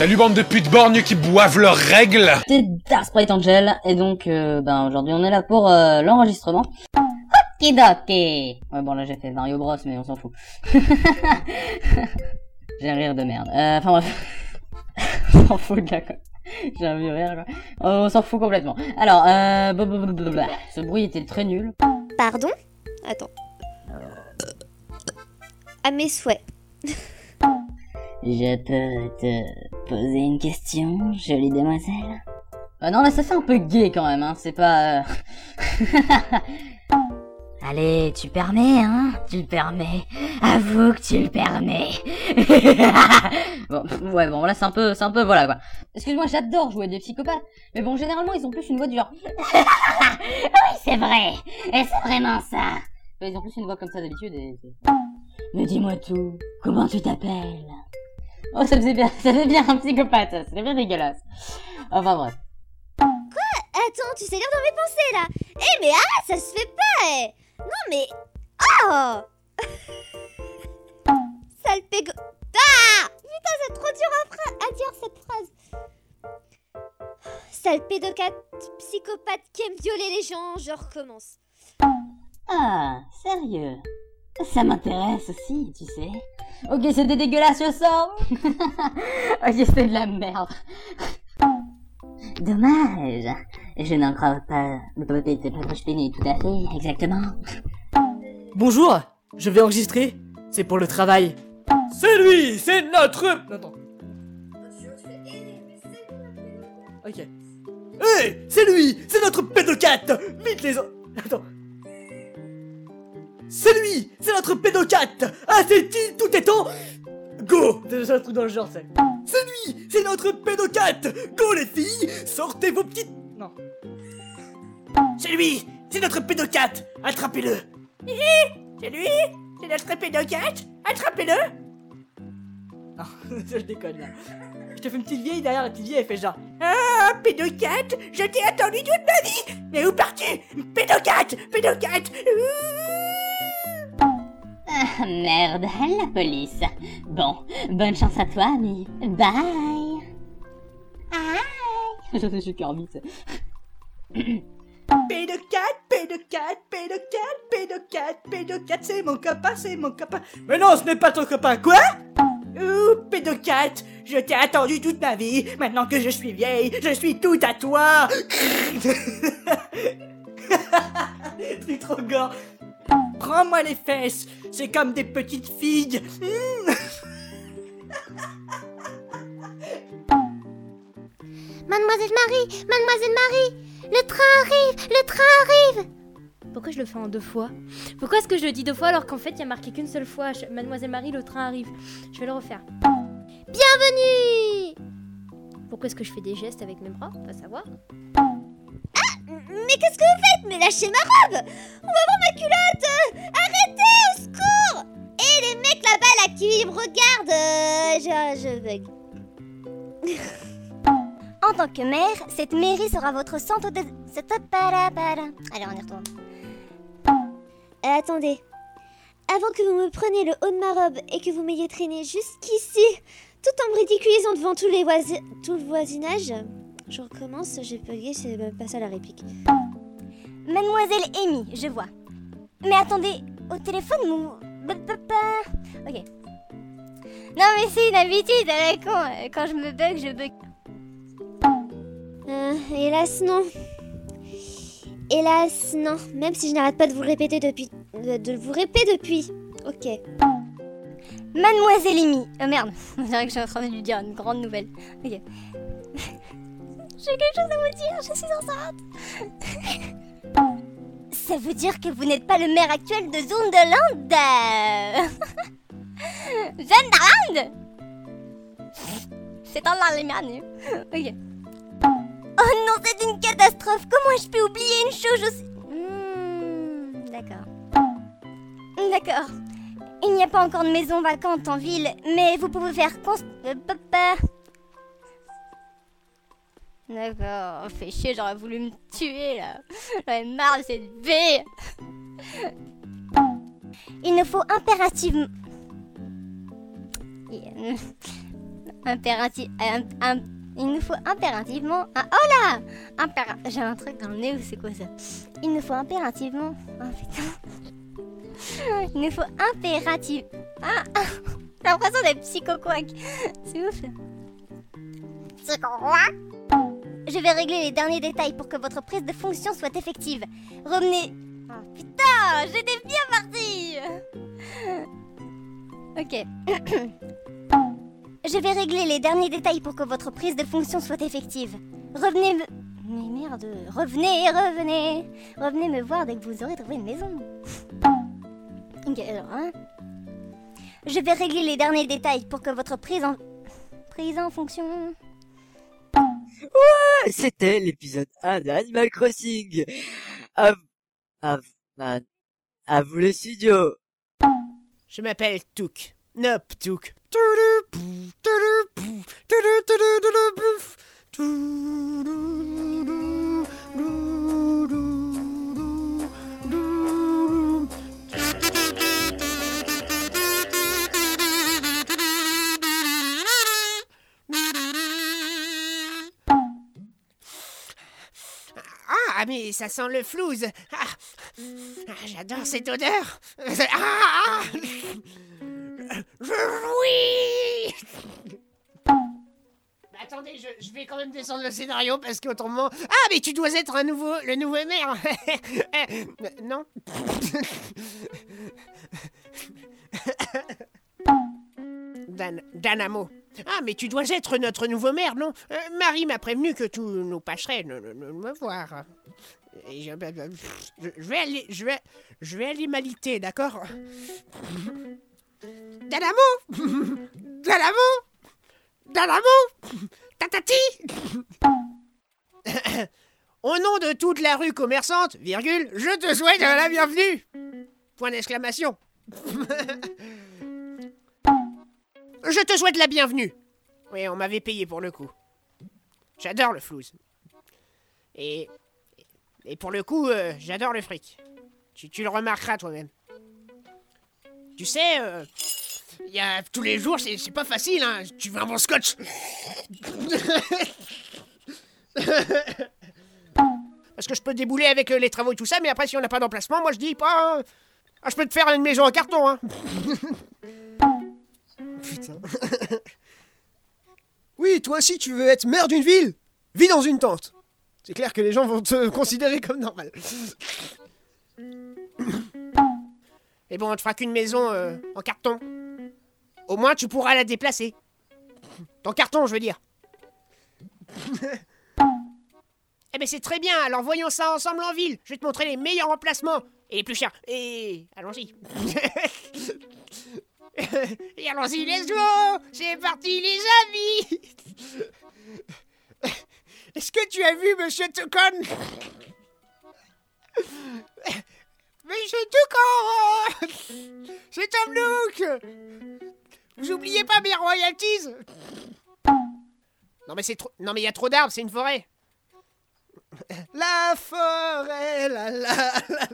Salut bande de putes borgnes qui boivent leurs règles C'est Dark Sprite Angel, et donc, euh, ben, aujourd'hui on est là pour euh, l'enregistrement. Okidoki Ouais, bon là j'ai fait Mario Bros, mais on s'en fout. j'ai un rire de merde. Euh, Enfin bref. on s'en fout, gars, quoi. J'ai un vieux rire, quoi. On s'en fout complètement. Alors, euh... blablabla. Ce bruit était très nul. Pardon? Attends. À mes souhaits. Je peux te poser une question, jolie demoiselle? Euh, Non, là, ça fait un peu gay quand même, hein. C'est pas... euh, Allez, tu permets, hein? Tu le permets. Avoue que tu le permets. bon, ouais, bon, là, c'est un peu, c'est un peu, voilà, quoi. Excuse-moi, j'adore jouer des psychopathes. Mais bon, généralement, ils ont plus une voix du genre... oui, c'est vrai. Et c'est vraiment ça. Ils ont plus une voix comme ça d'habitude et... Mais dis-moi tout. Comment tu t'appelles? Oh, ça faisait bien, ça fait bien un psychopathe, ça. C'était bien dégueulasse. Enfin, bref. Attends, tu sais lire dans mes pensées là Eh mais ah, ça se fait pas eh Non mais... Oh Sale pégo... Ah Putain, c'est trop dur à, fra- à dire cette phrase. Sale pédocate, psychopathe qui aime violer les gens, je recommence. Ah, sérieux Ça m'intéresse aussi, tu sais. Ok, c'était dégueulasse, je sors. ok, c'était de la merde. Dommage. Je n'en crois pas. tout à fait, exactement. Bonjour, je vais enregistrer. C'est pour le travail. C'est lui, c'est notre. Attends. Ok. Hé, c'est lui, c'est notre pédocate. Vite les. o- Attends. C'est lui, c'est notre pédocate. Ah, c'est-il tout est temps Go Déjà un truc dans le genre, c'est. C'est lui, c'est notre pédocate. Go les filles, sortez vos petites. Non. C'est lui, c'est notre pédocate. Attrapez-le. C'est lui C'est notre pédocate Attrapez-le Non, je déconne là. Je te fais une petite vieille derrière la petite vieille, elle fait genre Ah, pédocate Je t'ai attendu toute ma vie Mais où pars-tu Pédocate Pédocate Ah, merde, la police. Bon, bonne chance à toi, ami. Bye. Aïe. Je suis sais. Pédocate, pédocate, pédocate, pédocate, pédocate, c'est mon copain, c'est mon copain. Mais non, ce n'est pas ton copain, quoi? Ouh, pédocate, je t'ai attendu toute ma vie, maintenant que je suis vieille, je suis tout à toi C'est trop gore Prends-moi les fesses, c'est comme des petites filles Mmh. Mademoiselle Marie Mademoiselle Marie Le train arrive Le train arrive Pourquoi je le fais en deux fois? Pourquoi est-ce que je le dis deux fois alors qu'en fait il y a marqué qu'une seule fois Je- Mademoiselle Marie, le train arrive? Je vais le refaire. Bienvenue Pourquoi est-ce que je fais des gestes avec mes bras? Pas savoir. Mais qu'est-ce que vous faites Mais lâchez ma robe On va voir ma culotte Arrêtez, au secours Et les mecs là-bas là qui me regardent euh, Je, je bug. En tant que maire, cette mairie sera votre centre de... Allez, on y retourne. Euh, attendez. Avant que vous me preniez le haut de ma robe et que vous m'ayez traîné jusqu'ici, tout en me ridiculisant devant tous les tout le voisinage, je recommence, j'ai bugué, c'est même pas ça la réplique. Mademoiselle Amy, je vois. Mais attendez, au téléphone, ba- Ok. Non mais c'est une habitude à la con. Quand je me bug, je bug. Euh, hélas, non. Hélas, non. Même si je n'arrête pas de vous répéter depuis. de, de vous répéter depuis. Ok. Mademoiselle Amy. Oh merde, on dirait que je suis en train de lui dire une grande nouvelle. Ok. J'ai quelque chose à vous dire, je suis enceinte. Ça veut dire que vous n'êtes pas le maire actuel de Zunderland Zunderland C'est en l'Allemagne. Ok. Oh non, c'est une catastrophe. Comment je peux oublier une chose aussi... Hmm, D'accord. D'accord. Il n'y a pas encore de maison vacante en ville, mais vous pouvez faire const... euh. D'accord, fait chier, j'aurais voulu me tuer là. J'en ai marre de cette vie. Il nous faut impérativement... Impératif. il nous faut impérativement. Un, oh là Impéra- J'ai un truc dans le nez ou c'est quoi ça? Il nous faut impérativement. Oh putain. Il nous faut impératif. Ah, ah. J'ai l'impression d'être psycho-quack. C'est ouf. Psycho-quack? Je vais régler les derniers détails pour que votre prise de fonction soit effective. Revenez. Oh putain, j'étais bien parti Ok. Je vais régler les derniers détails pour que votre prise de fonction soit effective. Revenez me... Mais merde, revenez, revenez Revenez me voir dès que vous aurez trouvé une maison. Ok, alors, hein Je vais régler les derniers détails pour que votre prise en... Prise en fonction... C'était l'épisode 1 de Animal Crossing. À, à, à, à vous le studio. Je m'appelle Touk. Nop Touk. Ah, mais ça sent le flouze. Ah, ah, J'adore cette odeur. Ah, ah. Je Mais Attendez, je, vais quand même descendre le scénario parce qu'autrement... Ah, mais tu dois être un nouveau, le nouveau maire Non Dan, Danamo. Ah, mais tu dois être notre nouveau maire, non? Euh, Marie m'a prévenu que pâcherets ne, ne- ne me voir. Et je, je- vais aller, je vais, je vais aller m'aliter, d'accord? Danamo Danamo Danamo Tatati! Au nom de toute la rue commerçante, virgule, je te souhaite la bienvenue! Point d'exclamation Je te souhaite la bienvenue Oui, on m'avait payé pour le coup. J'adore le flouze. Et... Et pour le coup, euh, j'adore le fric. Tu, tu le remarqueras toi-même. Tu sais, euh, y a tous les jours, c'est pas facile, hein. Tu veux un bon scotch? Parce que je peux débouler avec euh, les travaux et tout ça, mais après, si on n'a pas d'emplacement, moi je dis pas. euh, ah, je peux te faire une maison en carton, hein. Putain. oui, toi aussi, tu veux être maire d'une ville? Vis dans une tente. C'est clair que les gens vont te considérer comme normal. Et bon, on te fera qu'une maison euh, en carton. Au moins, tu pourras la déplacer. Ton carton, je veux dire. eh ben, c'est très bien. Alors, voyons ça ensemble en ville. Je vais te montrer les meilleurs emplacements et les plus chers. Et allons-y. Et allons-y, let's go. C'est parti, les amis. Est-ce que tu as vu Monsieur Tocon Monsieur Toucan C'est Tom Nook Vous oubliez pas mes royalties? Non mais c'est trop... Non mais il y a trop d'arbres, c'est une forêt La forêt, la la la.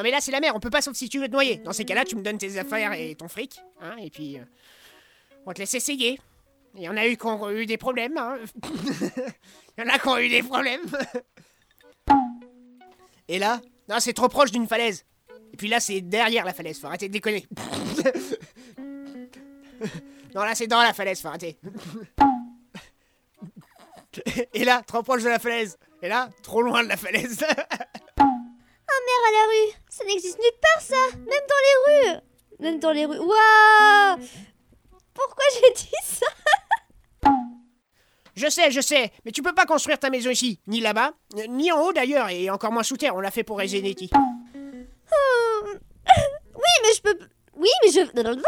Non mais là c'est la mer, on peut pas sauf si tu veux te noyer. Dans ces cas-là, tu me donnes tes affaires et ton fric, hein, et puis... euh, on te laisse essayer. Il y en a eu qui ont eu des problèmes, hein. Il y en a qui ont eu des problèmes. Et là? Non, c'est trop proche d'une falaise. Et puis là, c'est derrière la falaise, faut arrêter de déconner. non, là, c'est dans la falaise, faut arrêter. Et là, trop proche de la falaise. Et là, trop loin de la falaise. Mère à la rue. Ça n'existe nulle part, ça. Même dans les rues. Même dans les rues. Waouh. Pourquoi j'ai dit ça? Je sais, je sais, mais tu peux pas construire ta maison ici, ni là-bas, ni en haut d'ailleurs, et encore moins sous terre, on l'a fait pour Regenetti. Oh. Oui, mais je peux... Oui, mais je...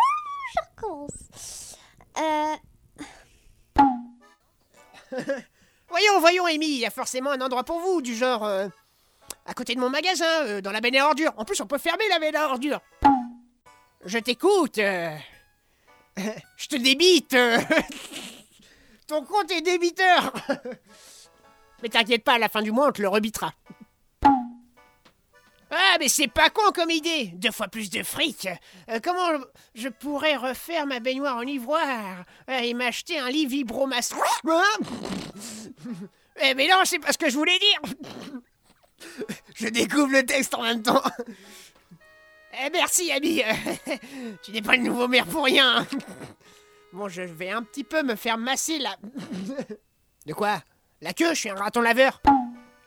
Je recommence. Euh... Voyons, voyons, Amy, il y a forcément un endroit pour vous, du genre... euh, à côté de mon magasin, euh, dans la benne à ordures. En plus, on peut fermer la benne à ordures. Je t'écoute. euh. Je te débite. euh. Ton compte est débiteur. Mais t'inquiète pas, à la fin du mois, on te le rebitera. Ah, mais c'est pas con comme idée Deux fois plus de fric Comment je pourrais refaire ma baignoire en ivoire et m'acheter un lit vibromasseur Eh, mais non, c'est pas ce que je voulais dire Je découvre le texte en même temps. Eh, merci, ami Tu n'es pas le nouveau maire pour rien Bon, je vais un petit peu me faire masser la... De quoi? La queue, je suis un raton laveur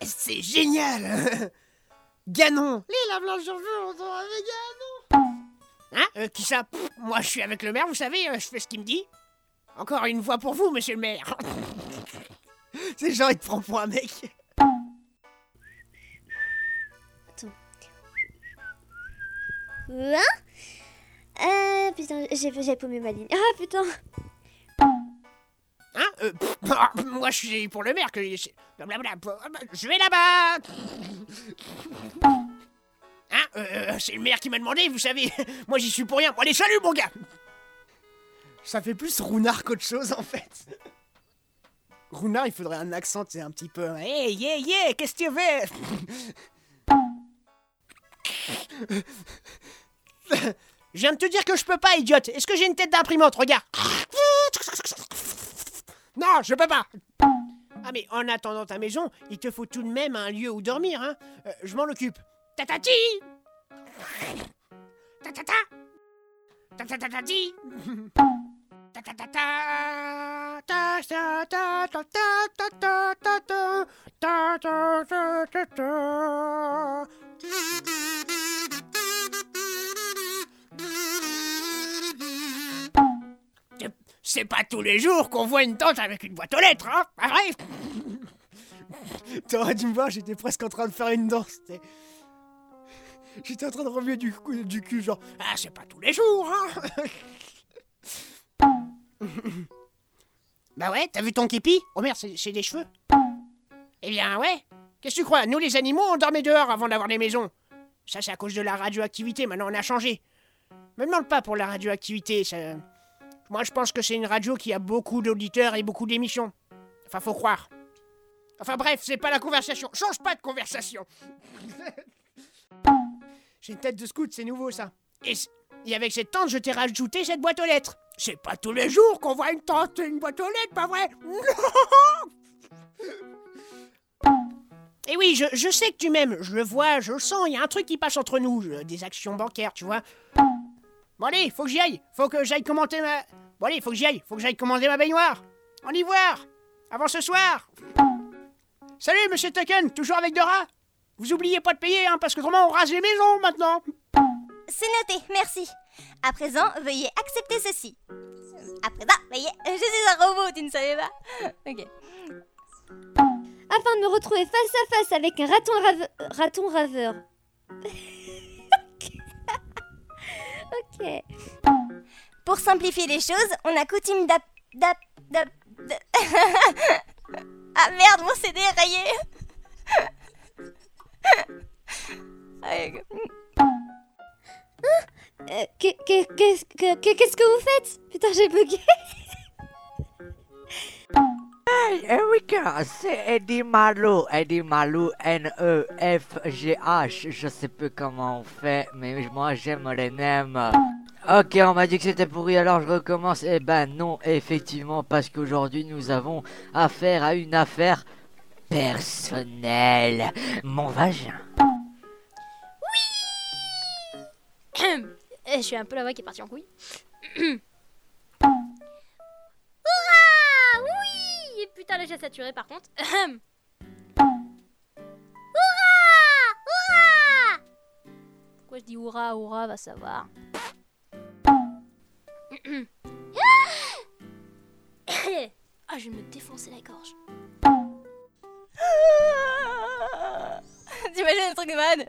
C'est génial. Ganon. Les lave-linges sur on avec Ganon. Hein? Euh, Qui ça? Moi, je suis avec le maire, vous savez, euh, je fais ce qu'il me dit. Encore une voix pour vous, monsieur le maire. C'est genre, il te prend pour un mec. Hein Euh, putain, j'ai j'ai paumé ma ligne. Ah, putain. Hein Euh, pff, ah, Moi, je suis pour le maire que... Blablabla, Je vais là-bas Hein Euh, euh, C'est le maire qui m'a demandé, vous savez. Moi, j'y suis pour rien. Bon, allez, salut, mon gars Ça fait plus Rounard qu'autre chose en fait. Rounard, il faudrait un accent, c'est un petit peu. Hey, yeah, yeah, qu'est-ce que tu veux? Je viens de te dire que je peux pas, idiote. Est-ce que j'ai une tête d'imprimante Regarde. Non, je peux pas. Ah mais en attendant ta maison, il te faut tout de même un lieu où dormir, hein. Euh, je m'en occupe. Tatati Tatata Tatatatati c'est pas tous les jours qu'on voit une tante avec une boîte aux lettres, hein Arrive. T'aurais dû me voir, j'étais presque en train de faire une danse. J'étais en train de remuer du, du cul, genre Ah, c'est pas tous les jours, hein Bah ouais, t'as vu ton képi? Oh merde, c'est des cheveux. Eh bien, ouais. Qu'est-ce que tu crois? Nous, les animaux, on dormait dehors avant d'avoir des maisons. Ça, c'est à cause de la radioactivité. Maintenant, on a changé. Me demande pas pour la radioactivité. Ça... Moi, je pense que c'est une radio qui a beaucoup d'auditeurs et beaucoup d'émissions. Enfin, faut croire. Enfin bref, c'est pas la conversation. Change pas de conversation. J'ai une tête de scout, c'est nouveau ça. Et, et avec cette tente, je t'ai rajouté cette boîte aux lettres. C'est pas tous les jours qu'on voit une tente et une boîte aux lettres, pas vrai? Et oui, je, je sais que tu m'aimes, je le vois, je le sens, il y a un truc qui passe entre nous, je- des actions bancaires, tu vois. Bon allez, faut que j'y aille, faut que j'aille commenter ma... Bon allez, faut que j'y aille, faut que j'aille commander ma baignoire. En ivoire, avant ce soir. Salut, monsieur Tucken, toujours avec Dora? Vous oubliez pas de payer, hein, parce que autrement on rase les maisons maintenant. C'est noté, merci. À présent, veuillez accepter ceci. À présent, veuillez... Je suis un robot, tu ne savais pas Ok. Afin de me retrouver face à face avec un raton, rave- raton raveur. ok. Pour simplifier les choses, on a coutume d'ap... d'ap... d'ap... ah merde, mon CD est rayé go. Euh, que- que- Qu'est-ce que, que- qu'est-ce que vous faites? Putain, j'ai bugué. Hey, Erika, c'est Eddie Marlowe. Eddie Marlowe, N-E-F-G-H. Je sais plus comment on fait, mais moi j'aime les nems. Ok, on m'a dit que c'était pourri, alors je recommence. Eh ben non, effectivement, parce qu'aujourd'hui nous avons affaire à une affaire personnelle. Mon vagin. Eh, je suis un peu la voix qui est partie en couille. Putain, là j'ai saturé par contre. Je dis hurrah, hurrah, va savoir. Ah, je vais me défoncer la gorge. T'imagines le truc de malade?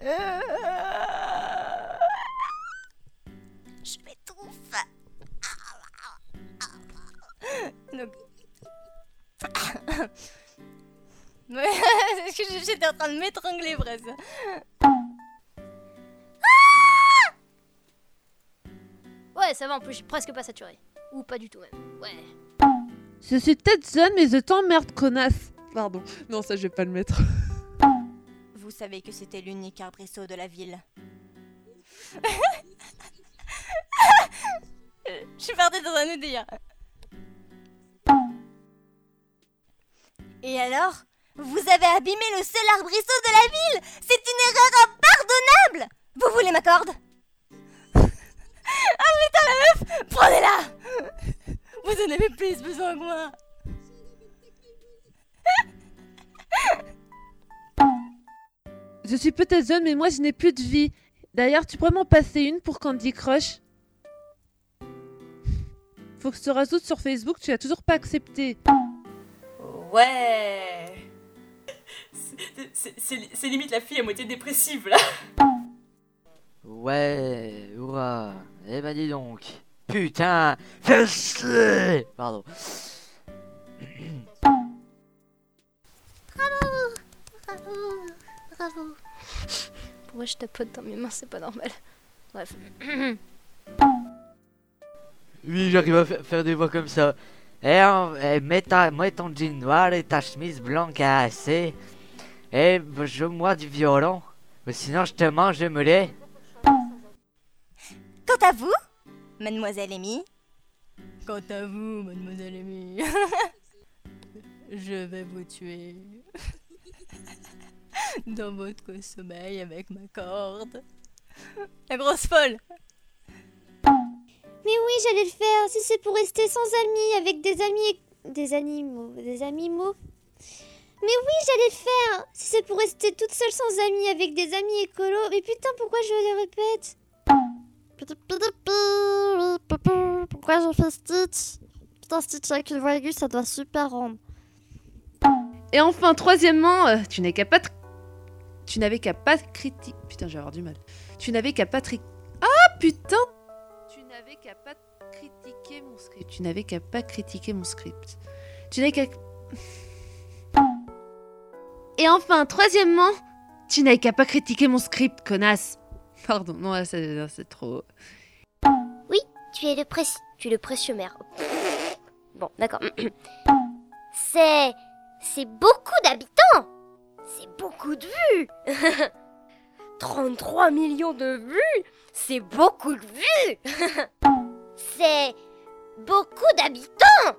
Je m'étouffe j'étais en train de m'étrangler presque Ouais, ça va, en plus, j'ai presque pas saturé. Ou pas du tout même. Ouais. Je suis peut-être jeune, mais je t'emmerde, connasse. Pardon. Non, ça, je vais pas le mettre. Vous vous savez que c'était l'unique arbrisseau de la ville Je suis partie dans un autre délire. Et alors Vous avez abîmé le seul arbrisseau de la ville. C'est une erreur impardonnable. Vous voulez ma corde? Ah putain la meuf. Prenez-la. Vous en avez plus besoin que moi. Je suis peut-être jeune, mais moi je n'ai plus de vie. D'ailleurs, tu pourrais m'en passer une pour Candy Crush? Faut que je te rajoute sur Facebook, tu as toujours pas accepté. Ouais. C'est- limite la fille à moitié dépressive là. Ouais, hurrah. Eh ben dis donc. Putain, fais chier Pardon. Bravo Bravo Pourquoi je tapote dans mes mains, c'est pas normal. Bref. Oui, j'arrive à fa- faire des voix comme ça. Et, en- et mets, ta- mets ton jean noir et ta chemise blanche cassée. Et joue-moi du violon. Sinon, je te mange le mulet. Quant à vous, mademoiselle Amy, Quant à vous, mademoiselle Amy, je vais vous tuer. Dans votre sommeil avec ma corde. La grosse folle Mais oui, j'allais le faire. Si c'est pour rester sans amis, avec des amis. et- Des animaux. Des animaux. Mais oui, j'allais le faire. Si c'est pour rester toute seule sans amis, avec des amis écolos. Mais putain, pourquoi je le répète? Pourquoi j'ai fait Stitch? Putain, Stitch avec une voix aiguë, ça doit super rendre. Et enfin, troisièmement, euh, tu n'avais qu'à pas... Tu n'avais qu'à pas critiquer... Putain, je vais avoir du mal. Tu n'avais qu'à pas... tri- Ah, putain Tu n'avais qu'à pas critiquer mon script. Tu n'avais qu'à... Et enfin, troisièmement, tu n'avais qu'à pas critiquer mon script, connasse. Pardon, non, là, c'est trop... tu es le, préci- tu es le précieux maire. Bon, d'accord. C'est... C'est beaucoup d'habitants C'est beaucoup de vues 33 millions de vues C'est beaucoup de vues C'est beaucoup d'habitants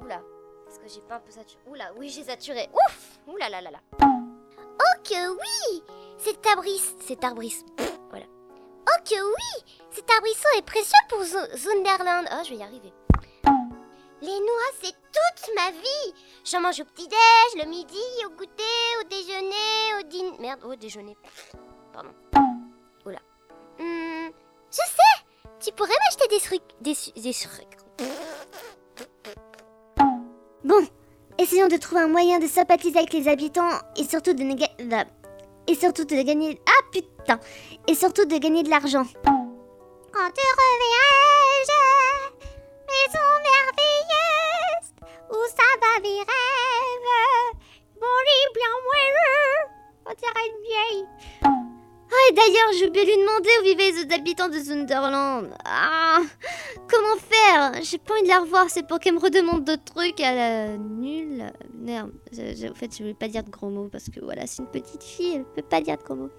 Oula, est-ce que j'ai pas un peu saturé? Oula, oui, j'ai saturé. Ouf Oula là là là. Oh que oui Cet arbrisseau... Cet arbrisseau... Voilà. Oh que oui Cet arbrisseau est précieux pour Zunderland. Oh, je vais y arriver. Les noix, c'est toute ma vie. J'en mange au petit-déj, le midi, au goûter, au déjeuner, au dîner. Merde, au déjeuner. Pardon. Tu pourrais m'acheter des trucs. Des, des trucs. Bon, essayons de trouver un moyen de sympathiser avec les habitants et surtout de, néga- et surtout de gagner. Ah putain Et surtout de gagner de l'argent. Quand tu reviens, maison merveilleuse, où ça va mes rêves, mon lit bien moelleux, on dirait une vieille. Et d'ailleurs, oublié de lui demander où vivaient les autres habitants de Sunderland. Ah, comment faire? J'ai pas envie de la revoir, c'est pour qu'elle me redemande d'autres trucs à la nulle. Merde, je- je- en fait, je voulais pas dire de gros mots parce que voilà, c'est une petite fille, elle peut pas dire de gros mots.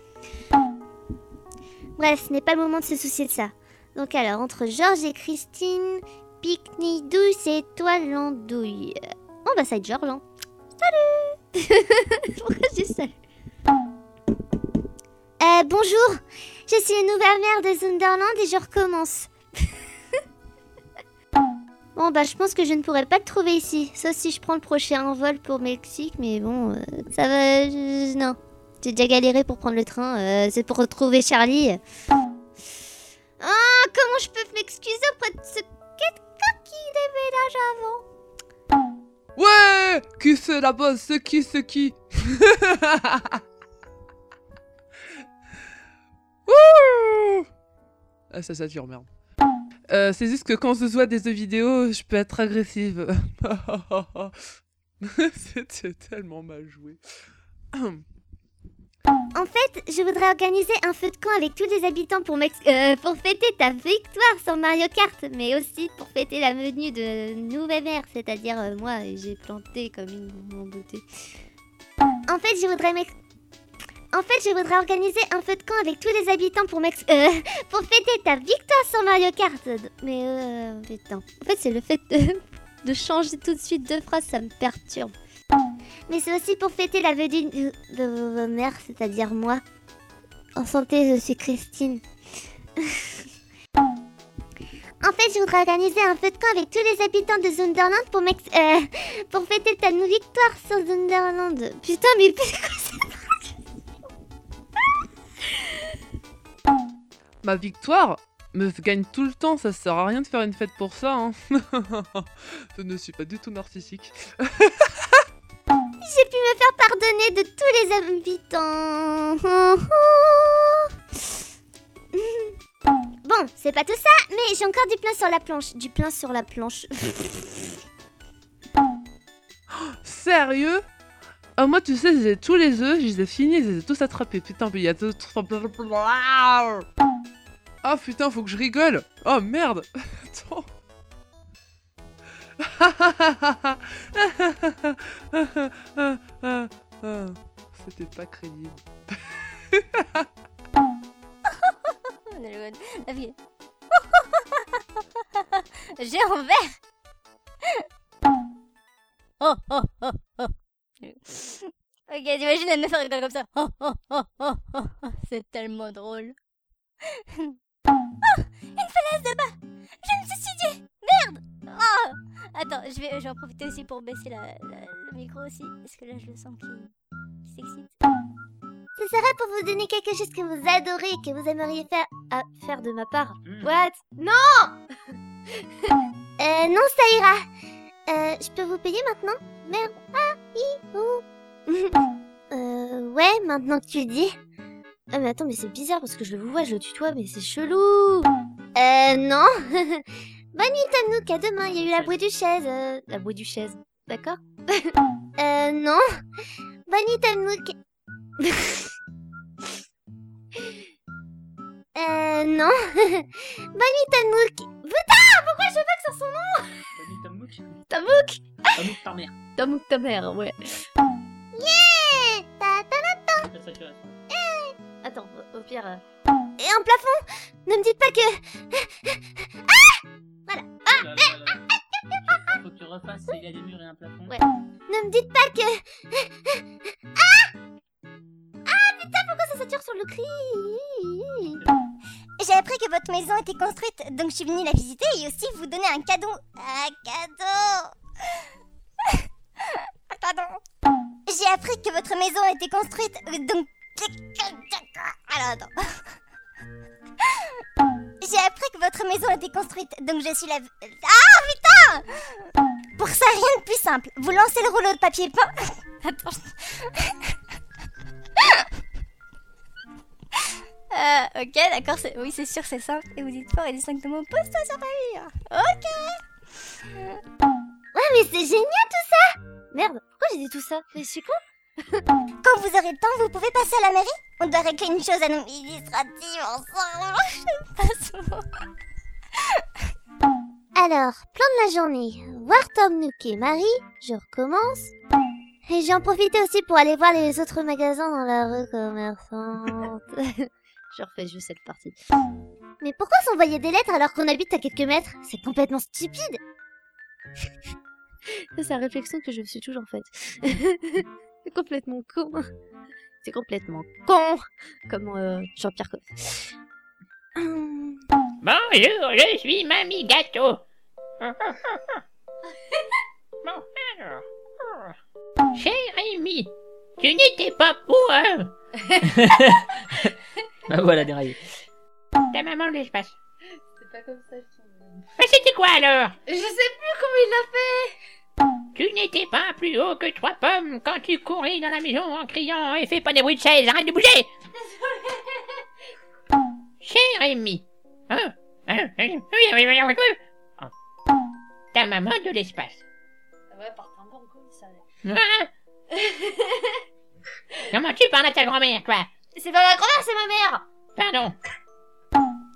Bref, ce n'est pas le moment de se soucier de ça. Donc alors, entre Georges et Christine, pique-nique douce et toile l'andouille. Oh bah ça va être Georges, hein. Salut Pourquoi je dis salut euh, bonjour, je suis la nouvelle mère de Zunderland et je recommence. bon, bah, je pense que je ne pourrais pas le trouver ici, sauf si je prends le prochain vol pour Mexique, mais bon, euh, ça va. je- non, j'ai déjà galéré pour prendre le train, euh, c'est pour retrouver Charlie. Ah, comment je peux m'excuser auprès de ce quelqu'un qui déménage avant? Ouais Qui c'est là-bas? C'est qui C'est qui? Ah ça sature, merde. Euh, c'est juste que quand je vois des jeux vidéo, je peux être agressive. C'était tellement mal joué. En fait, je voudrais organiser un feu de camp avec tous les habitants pour, euh, pour fêter ta victoire sur Mario Kart, mais aussi pour fêter la venue de nouvelle mère, c'est-à-dire euh, moi, j'ai planté comme une en beauté. En fait, je voudrais En fait, je voudrais organiser un feu de camp avec tous les habitants pour m'ex... Euh, pour fêter ta victoire sur Mario Kart. Mais euh... Putain. En fait, c'est le fait de... changer tout de suite de phrase, ça me perturbe. Mais c'est aussi pour fêter la venue de, vos mères, c'est-à-dire moi. En santé, je suis Christine. En fait, je voudrais organiser un feu de camp avec tous les habitants de Zunderland pour. Euh, pour fêter ta victoire sur Zunderland. Putain, mais Ma victoire me gagne tout le temps, ça sert à rien de faire une fête pour ça. Hein. je ne suis pas du tout narcissique. J'ai pu me faire pardonner de tous les habitants. Bon, c'est pas tout ça, mais j'ai encore du pain sur la planche. Du pain sur la planche. Sérieux? Ah moi tu sais, j'ai tous les œufs, je les ai finis, je les tous attrapés. Putain, mais il y a deux... Ah putain, faut que je rigole Oh merde Attends C'était pas crédible. J'ai envers. Ok, t'imagines elle me faire rigoler comme ça. Oh oh oh oh oh. C'est tellement drôle. Oh, une falaise de bas. Je me suis suicidée. Merde. Oh. Attends, je vais, je vais en profiter aussi pour baisser la, la- le micro aussi, parce que là je le sens qui, qui s'excite. Ce serait pour vous donner quelque chose que vous adorez et que vous aimeriez faire. Ah, faire de ma part. What? Non Euh, non, ça ira. Euh, je peux vous payer maintenant? Merde. Ah. euh, ouais, maintenant que tu le dis. Ah, mais attends, mais c'est bizarre parce que je le vois, je le tutoie, mais c'est chelou. Euh, non. Bonne nuit, Tanouk, à demain. Il y a eu la bouée du chaise. Euh, la bouée du chaise. D'accord Euh, non. Bonne nuit, Tanouk. Euh, non. Bonne nuit, Tamouk. Putain, pourquoi je veux pas que sur son nom? Tamouk Tamouk Tamouk ta mère. Tamouk ta mère, ouais. Yeah ta, ta, ta, ta. Attends, au- pire... euh. Et un plafond Ne me dites pas que... Ah Voilà. Ah Faut que tu refasses, il y a des murs et un plafond. Ouais. Ne me dites pas que... Ah Ah putain, pourquoi ça sature sur le cri? J'ai appris que votre maison était construite, donc je suis venue la visiter et aussi vous donner un cadeau. Un cadeau J'ai appris que votre maison était construite, donc... Alors attends. J'ai appris que votre maison était construite, donc je suis la... Ah putain Pour ça, rien de plus simple. Vous lancez le rouleau de papier peint... Attends. Euh, ok, d'accord, oui, c'est sûr, c'est simple. Et vous dites fort et distinctement, pose-toi sur ta mur. Ok. Ouais, mais c'est génial tout ça Merde, pourquoi j'ai dit tout ça Mais je suis con Quand vous aurez le temps, vous pouvez passer à la mairie On doit régler une chose administrative ensemble. J'aime pas ce mot. Alors, plan de la journée. Voir Tom Nook et Marie, je recommence. Et j'en profiter aussi pour aller voir les autres magasins dans la rue commerçante. je refais juste cette partie. Mais pourquoi s'envoyer des lettres alors qu'on habite à quelques mètres? C'est complètement stupide Ça, c'est la réflexion que je me suis toujours faite. c'est complètement con. C'est complètement con Comme euh, Jean-Pierre Coff. Bonjour, je suis Mamie Gâteau. bon, alors. Cher Amy, tu n'étais pas pour hein Bah voilà, déraillé. ta maman de l'espace. C'est pas comme ça. Mais c'était quoi alors? Je sais plus comment il l'a fait Tu n'étais pas plus haut que trois pommes quand tu courais dans la maison en criant et fais pas des bruits de chaise, arrête de bouger Cher Amy, hein, hein, hein, oui, oui, oui, oui, oui, oui. Oh. Ta maman de l'espace. Ouais, par un bon coup, ça. Hein? Comment tu parles à ta grand-mère, toi? C'est pas ma grand-mère, c'est ma mère Pardon.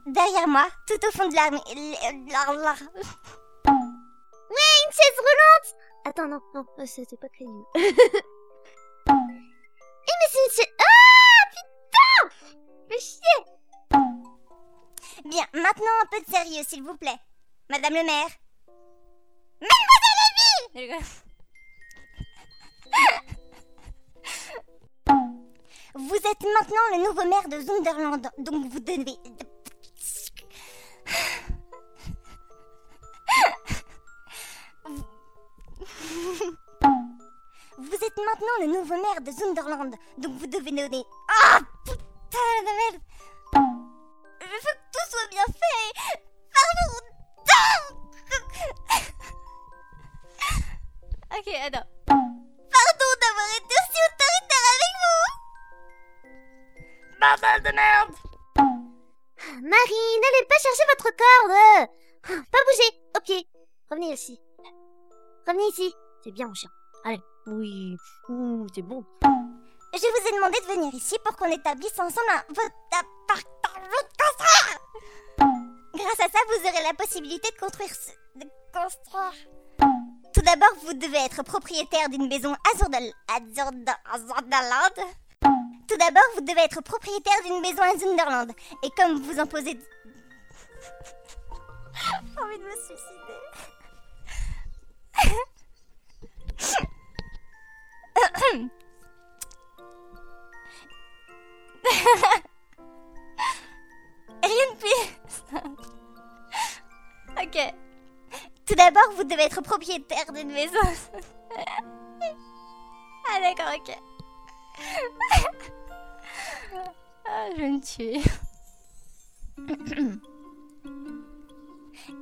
Derrière moi, tout au fond de l'armée... la- Ouais, une chaise roulante Attends, non, non, euh, c'était pas crédible. Eh, mais c'est une chaise... Ah fais chier Bien, maintenant un peu de sérieux, s'il vous plaît. Madame le maire. Mademoiselle Amy Vous êtes maintenant le nouveau maire de Zunderland, donc vous devez... maintenant le nouveau maire de Zunderland, donc vous devez donner... Ah putain de merde. Je veux que tout soit bien fait. Pardon. Ok, attends. Pardon d'avoir été aussi autoritaire avec vous. Bordel de merde. Marie, n'allez pas chercher votre corde. Pas bouger. Ok, revenez ici. Revenez ici. C'est bien, mon chien. Allez. Oui. C'est bon. Je vous ai demandé de venir ici pour qu'on établisse ensemble un vote construire Grâce à ça, vous aurez la possibilité de construire ce... de construire. Tout d'abord, vous devez être propriétaire d'une maison à Zunderland. Tout d'abord, vous devez être propriétaire d'une maison à Zunderland. Et comme vous en posez... J'ai envie de me suicider. Rien de plus. ok. Tout d'abord, vous devez être propriétaire d'une maison. ah d'accord, ok. Ah, je vais me tuer.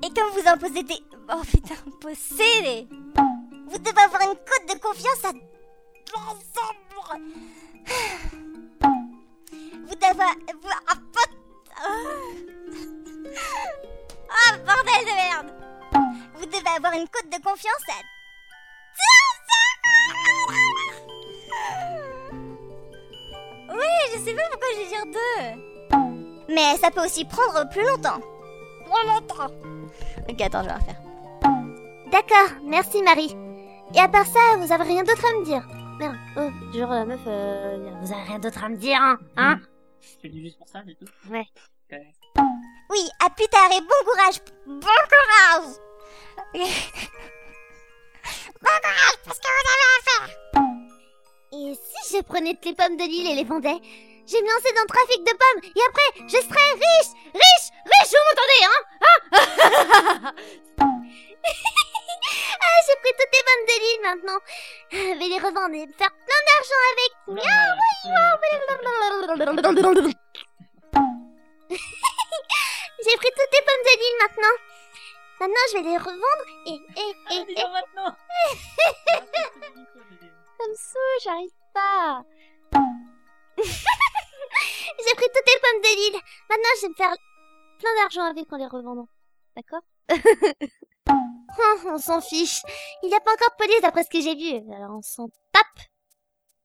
Et comme vous en possédez... Oh putain, possédez Vous devez avoir une cote de confiance à... Vous devez... vous- Ah, bordel de merde Vous devez avoir une cote de confiance à... Oui, je sais pas pourquoi je dire deux. Mais ça peut aussi prendre plus longtemps. Plus longtemps. Ok, attends, je vais refaire. D'accord, merci Marie. Et à part ça, vous avez rien d'autre à me dire Merde, oh, genre la meuf, euh, vous avez rien d'autre à me dire, hein, hein Tu dis juste pour ça, c'est tout Ouais. Oui, à plus tard et bon courage. Bon courage. bon courage parce que vous avez à faire. Et si je prenais toutes les pommes de l'île et les vendais Je vais me lancer dans le trafic de pommes et après, je serai riche Riche Riche, vous m'entendez, hein Hein j'ai pris toutes les pommes de l'île maintenant. Je vais les revendre et faire plein d'argent avec. J'ai pris toutes les pommes de l'île maintenant. Maintenant, je vais les revendre et... et, et, et... maintenant Ça me saoule, j'arrive pas. J'ai pris toutes les pommes de l'île. Maintenant, je vais me faire plein d'argent avec en les revendant. D'accord? Oh, On s'en fiche. Il n'y a pas encore de police d'après ce que j'ai vu. Alors on s'en tape.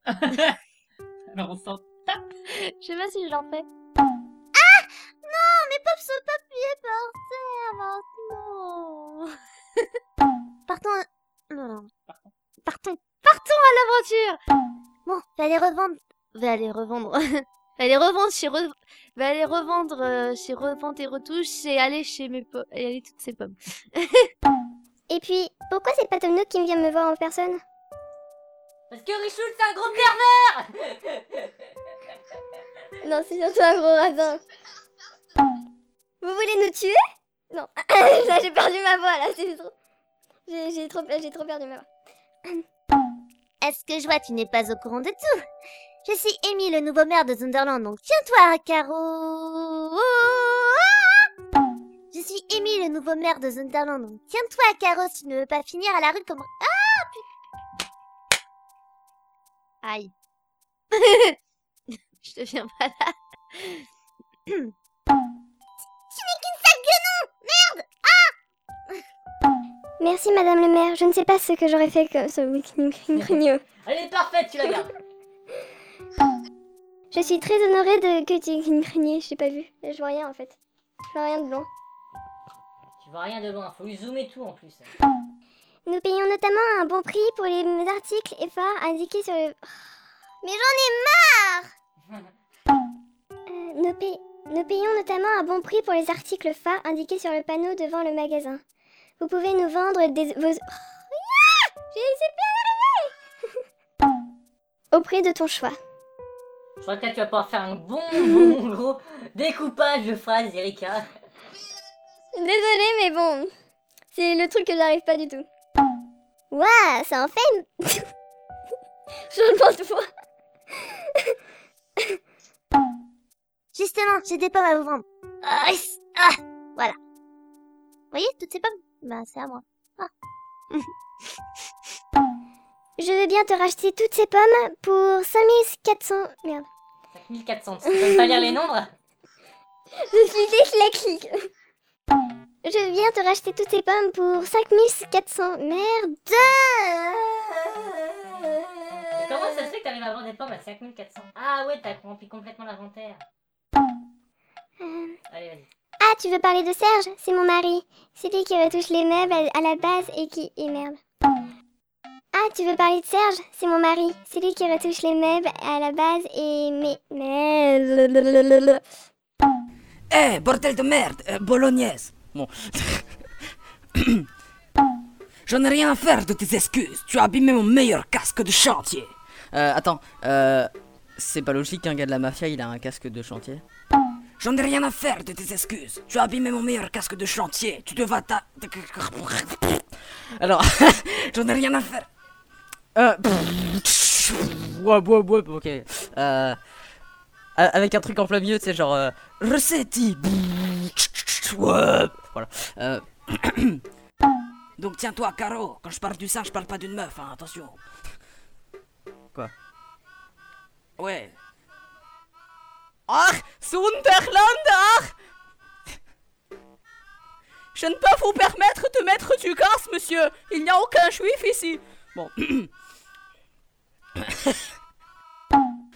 Alors on s'en tape Je sais pas si je l'en fais. Ah Non, mes pommes sont pas pliées par terre maintenant. Partons. à- Non, non. Partons. Partons à l'aventure. Bon, va aller revendre. Va aller revendre. va aller revendre chez re... Va aller revendre euh, chez Revente et Retouche et aller chez mes pommes. Et aller toutes ces pommes. Et puis, pourquoi c'est pas Tom Nook qui vient me voir en personne? Parce que Richoul, c'est un gros pervers Non, c'est surtout un gros radin. Vous voulez nous tuer? Non. Là, j'ai perdu ma voix, là, c'est trop... J'ai trop, j'ai trop perdu ma voix. Est-ce que je vois tu n'es pas au courant de tout? Je suis Amy, le nouveau maire de Zunderland, donc tiens-toi, Caro Je suis Amy, le nouveau maire de Zunderland, donc tiens-toi, Caro, si tu ne veux pas finir à la rue comme... Ah putain Aïe. je deviens malade. Tu n'es qu'une sale guenon Merde Ah Merci, madame le maire. Je ne sais pas ce que j'aurais fait comme ce week-end. Elle est parfaite, tu la gardes Je suis très honorée de que tu me craigniez. Je t'ai pas vu. Je vois rien en fait. Je vois rien de blanc. Tu vois rien de loin, faut lui zoomer tout en plus. Nous payons notamment un bon prix pour les articles et phares indiqués sur le. Mais j'en ai marre Euh, nous, nous payons notamment un bon prix pour les articles phares indiqués sur le panneau devant le magasin. Vous pouvez nous vendre des... Vos... Ah J'ai bien arrivé Au prix de ton choix. Je crois que là, tu vas pouvoir faire un bon, bon gros découpage de phrases, Erika. Désolée, mais bon, c'est le truc que j'arrive pas du tout. Waouh, ça en fait une... Changement de voix. Justement, j'ai des pommes à vous vendre. Ah. Ah, voilà. Vous voyez, toutes ces pommes? Bah, c'est à moi. Ah. Je veux bien te racheter toutes ces pommes pour 5400... Merde. 1400, tu peux pas lire les nombres Je suis dyslexique. Je bien te racheter toutes ces pommes pour 5400... Merde Comment ça se fait que t'arrives à vendre des pommes à 5400 Ah ouais, t'as rempli complètement l'inventaire. Euh, Allez, vas-y. Ah, tu veux parler de Serge? C'est mon mari. C'est lui qui retouche les meubles à, la base et qui... Et merde. Ah, tu veux parler de Serge? C'est mon mari. C'est lui qui retouche les meubles à la base et... Mais... Mais... Eh, bordel de merde, euh, bolognaise. Bon. J'en ai rien à faire de tes excuses. Tu as abîmé mon meilleur casque de chantier. Euh, attends, euh, c'est pas logique qu'un gars de la mafia il a un casque de chantier. J'en ai rien à faire de tes excuses. Tu as abîmé mon meilleur casque de chantier. Tu devras ta... Alors, J'en ai rien à faire. euh, ouais, ouais, ouais, ok. Euh, avec un truc en plein milieu, tu genre, euh, Recetti. Voilà. Euh, Donc tiens-toi, Caro. Quand je parle du sein, je parle pas d'une meuf, hein, attention. Quoi? Ouais. Ach, Sunderland, ach Je ne peux vous permettre de mettre du gaz, monsieur. Il n'y a aucun juif ici. Bon.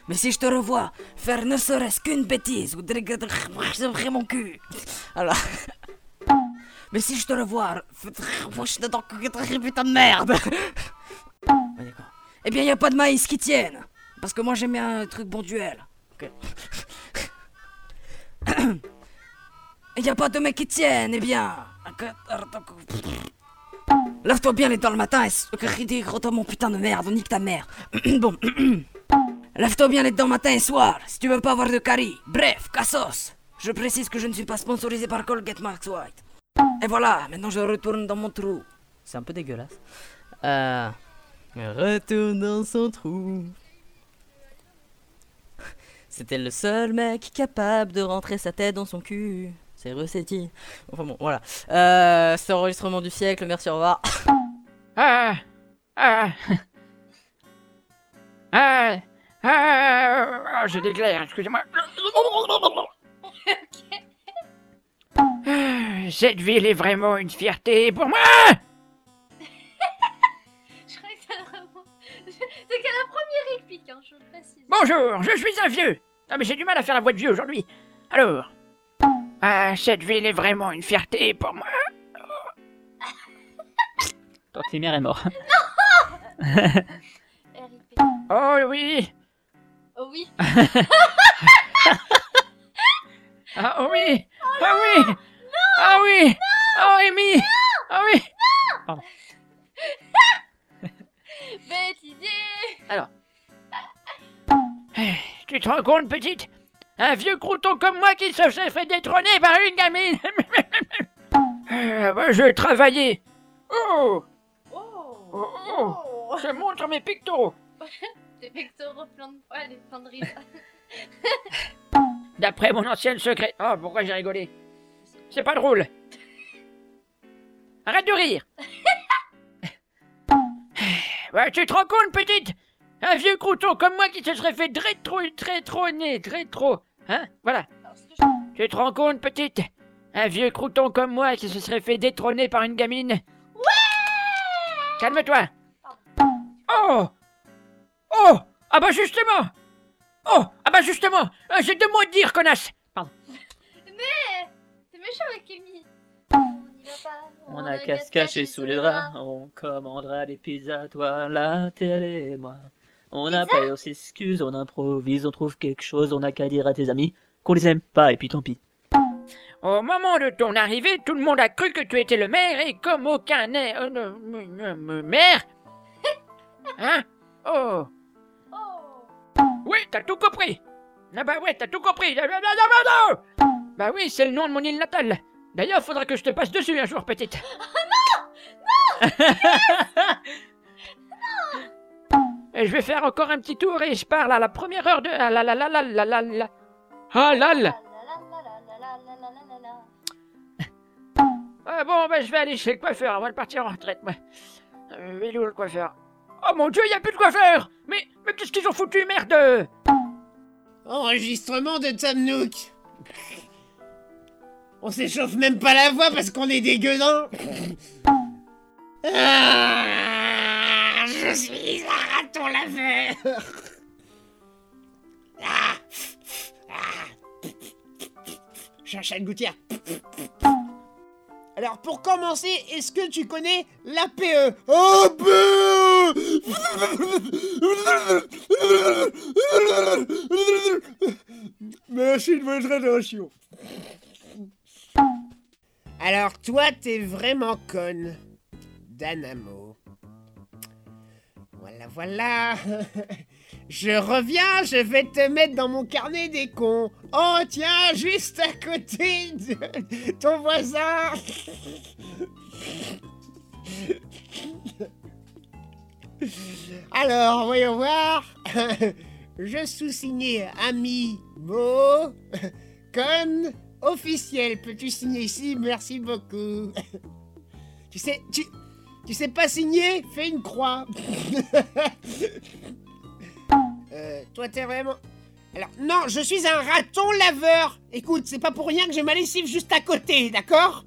Mais si je te revois faire ne serait-ce qu'une bêtise ou de mon cul. Alors. Mais si je te revois. Putain de merde. Eh bien, y a pas de maïs qui tienne. Parce que moi, j'aime un truc bon duel. Ok. Y a pas de mecs qui tiennent, eh bien. Lave-toi bien les dents le matin et toi mon putain de merde, nique ta mère. bon. Lave-toi bien les dents matin et soir, si tu veux pas avoir de caries. Bref, cassos. Je précise que je ne suis pas sponsorisé par Colgate Max White. Et voilà, maintenant je retourne dans mon trou. C'est un peu dégueulasse. Euh. Retourne dans son trou. C'était le seul mec capable de rentrer sa tête dans son cul. C'est Rossetti. Enfin bon, voilà. Euh, c'est enregistrement du siècle, merci, au revoir. Ah, ah, ah, ah, je déclare, excusez-moi. Ah, Cette ville est vraiment une fierté pour moi Je crois que c'est vraiment. C'est qu'à la première réplique, hein, je précise. Bonjour, je suis un vieux. Ah mais j'ai du mal à faire la voix de vieux aujourd'hui. Alors, ah, cette ville est vraiment une fierté pour moi. Tortimer est mort. Oh oui, Oh oui. ah oh oui, ah oui, ah oui, oh Amy, ah oui. Pardon. Bête idée Alors. Eh, Tu te rends compte, petite? Un vieux crouton comme moi qui se fait détrôner par une gamine. Euh, je travaillais. Oh. Oh, oh. Je montre mes pectoraux Des pectoraux pleins de poils et plein de rides. D'après mon ancienne secret... Oh, pourquoi j'ai rigolé? C'est pas drôle. Arrête de rire. Ouais, tu te rends compte, petite? Un vieux crouton comme moi qui se serait fait rétro, rétronner, rétro, hein? Voilà. Tu te rends compte, petite? Un vieux crouton comme moi qui se serait fait détrôner par une gamine. Ouais! Calme-toi. Oh Oh Ah bah justement Oh Ah bah justement Euh, J'ai deux mots à dire, connasse Pardon. Mais C'est méchant avec Amy. On a qu'à se cacher sous les draps, on commandera des pizzas, toi, la télé et moi. On n'a pas on s'excuse, on improvise, on trouve quelque chose, on n'a qu'à dire à tes amis. qu'on les aime pas et puis tant pis. Au moment de ton arrivée, tout le monde a cru que tu étais le maire et comme aucun n'est euh, euh, euh, euh, maire. Hein? Oh. Oui, t'as tout compris. Ah bah ouais, t'as tout compris. Ah, bah, bah, bah, oui, c'est le nom de mon île natale. D'ailleurs, faudra que je te passe dessus un jour, petite. Et je vais faire encore un petit tour et je pars à la première heure de... Ah la la la la la la la... Ah là là Ah bon, bah je vais aller chez le coiffeur avant de partir en retraite, moi. Euh, il est où le coiffeur? Oh mon dieu, y a plus de coiffeur Mais, mais qu'est-ce qu'ils ont foutu, merde? Enregistrement de Tom Nook. On s'échauffe même pas la voix parce qu'on est des gueudins. Ah, je suis un raton laveur. Ah, ah. J'achète gouttière. Alors pour commencer, est-ce que tu connais l'APE Merci de votre attention. Alors toi, t'es vraiment conne. Danamo. Voilà, voilà. Je reviens, je vais te mettre dans mon carnet des cons. Oh, tiens, juste à côté de ton voisin. Alors, voyons voir. Je sous-signé ami Mo. Con officiel. Peux-tu signer ici? Merci beaucoup. Tu sais, tu, tu sais pas signer? Fais une croix. Euh, toi, t'es vraiment. Alors, non, je suis un raton laveur. Écoute, c'est pas pour rien que j'ai ma lessive juste à côté, d'accord?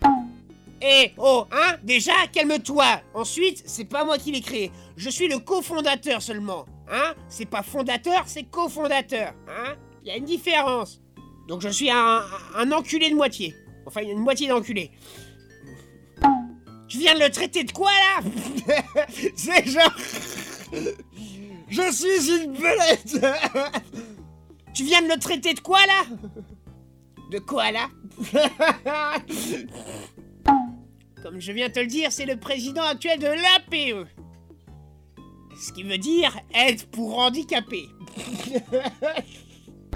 Eh, oh, hein Déjà, calme-toi. Ensuite, c'est pas moi qui l'ai créé. Je suis le cofondateur seulement. Hein C'est pas fondateur, c'est cofondateur. Hein Il y a une différence. Donc, je suis un, enculé de moitié. Enfin, une moitié d'enculé. Tu viens de le traiter de quoi, là? C'est genre. Je suis une belette Tu viens de le traiter de quoi là? De quoi là? Comme je viens te le dire, c'est le président actuel de l'APE. Ce qui veut dire aide pour handicapés.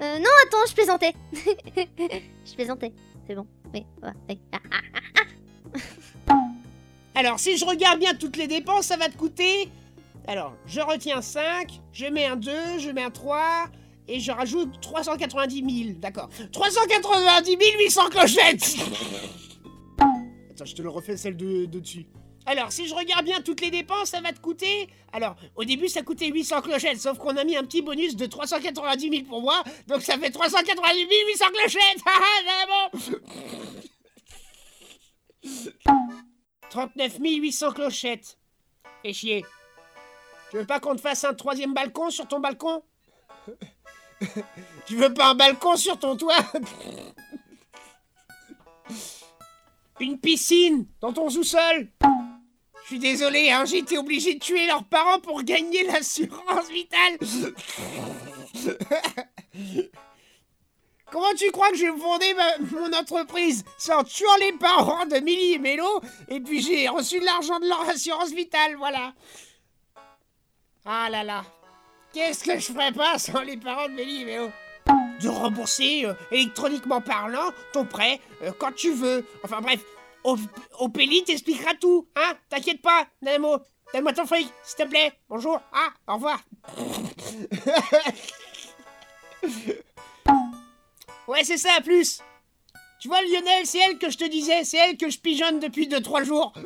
Euh, non, attends, je plaisantais. je plaisantais. C'est bon. Oui, ouais, oui. Alors, si je regarde bien toutes les dépenses, ça va te coûter. Alors, je retiens 5, je mets un 2, je mets un 3, et je rajoute 390 000. D'accord. 390 800 clochettes Attends, je te le refais celle de, de dessus. Alors, si je regarde bien toutes les dépenses, ça va te coûter. Alors, au début, ça coûtait 800 clochettes, sauf qu'on a mis un petit bonus de 390 000 pour moi, donc ça fait 390 800 clochettes Ah, c'est bon 39 800 clochettes. Fais chier. Tu veux pas qu'on te fasse un troisième balcon sur ton balcon? Tu veux pas un balcon sur ton toit? Une piscine dans ton sous-sol Je suis désolé, hein, j'ai été obligé de tuer leurs parents pour gagner l'assurance vitale Comment tu crois que j'ai fondé mon entreprise? C'est en tuant les parents de Milly et Mélo, et puis j'ai reçu de l'argent de leur assurance vitale, voilà. Ah là là. Qu'est-ce que je ferais pas sans les parents de Mélie et Mélo? De rembourser, euh, électroniquement parlant, ton prêt euh, quand tu veux. Enfin bref, Opélie t'expliquera tout, hein? T'inquiète pas, Namo. Donne-moi ton fric, s'il te plaît. Bonjour. Ah, au revoir. ouais, c'est ça, à plus. Tu vois, Lionel, c'est elle que je te disais, c'est elle que je pigeonne depuis 2-3 jours.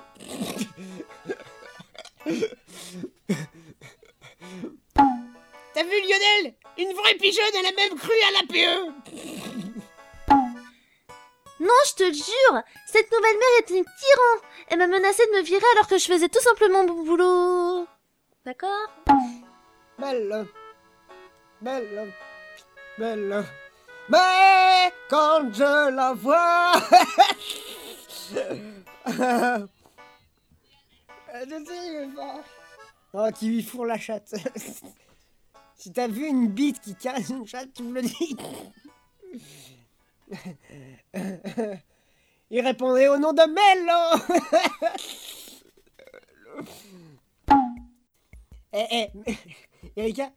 T'as vu Lionel? Une vraie pigeonne, elle a même cru à l'APE Non, je te jure Cette nouvelle mère est une tyran Elle m'a menacé de me virer alors que je faisais tout simplement mon boulot. D'accord? Belle. Belle. Belle. Mais quand je la vois. oh, qui lui fourre la chatte. si t'as vu une bite qui caresse une chatte, tu me le dis. Il répondait au nom de Mello Eh, eh, Erika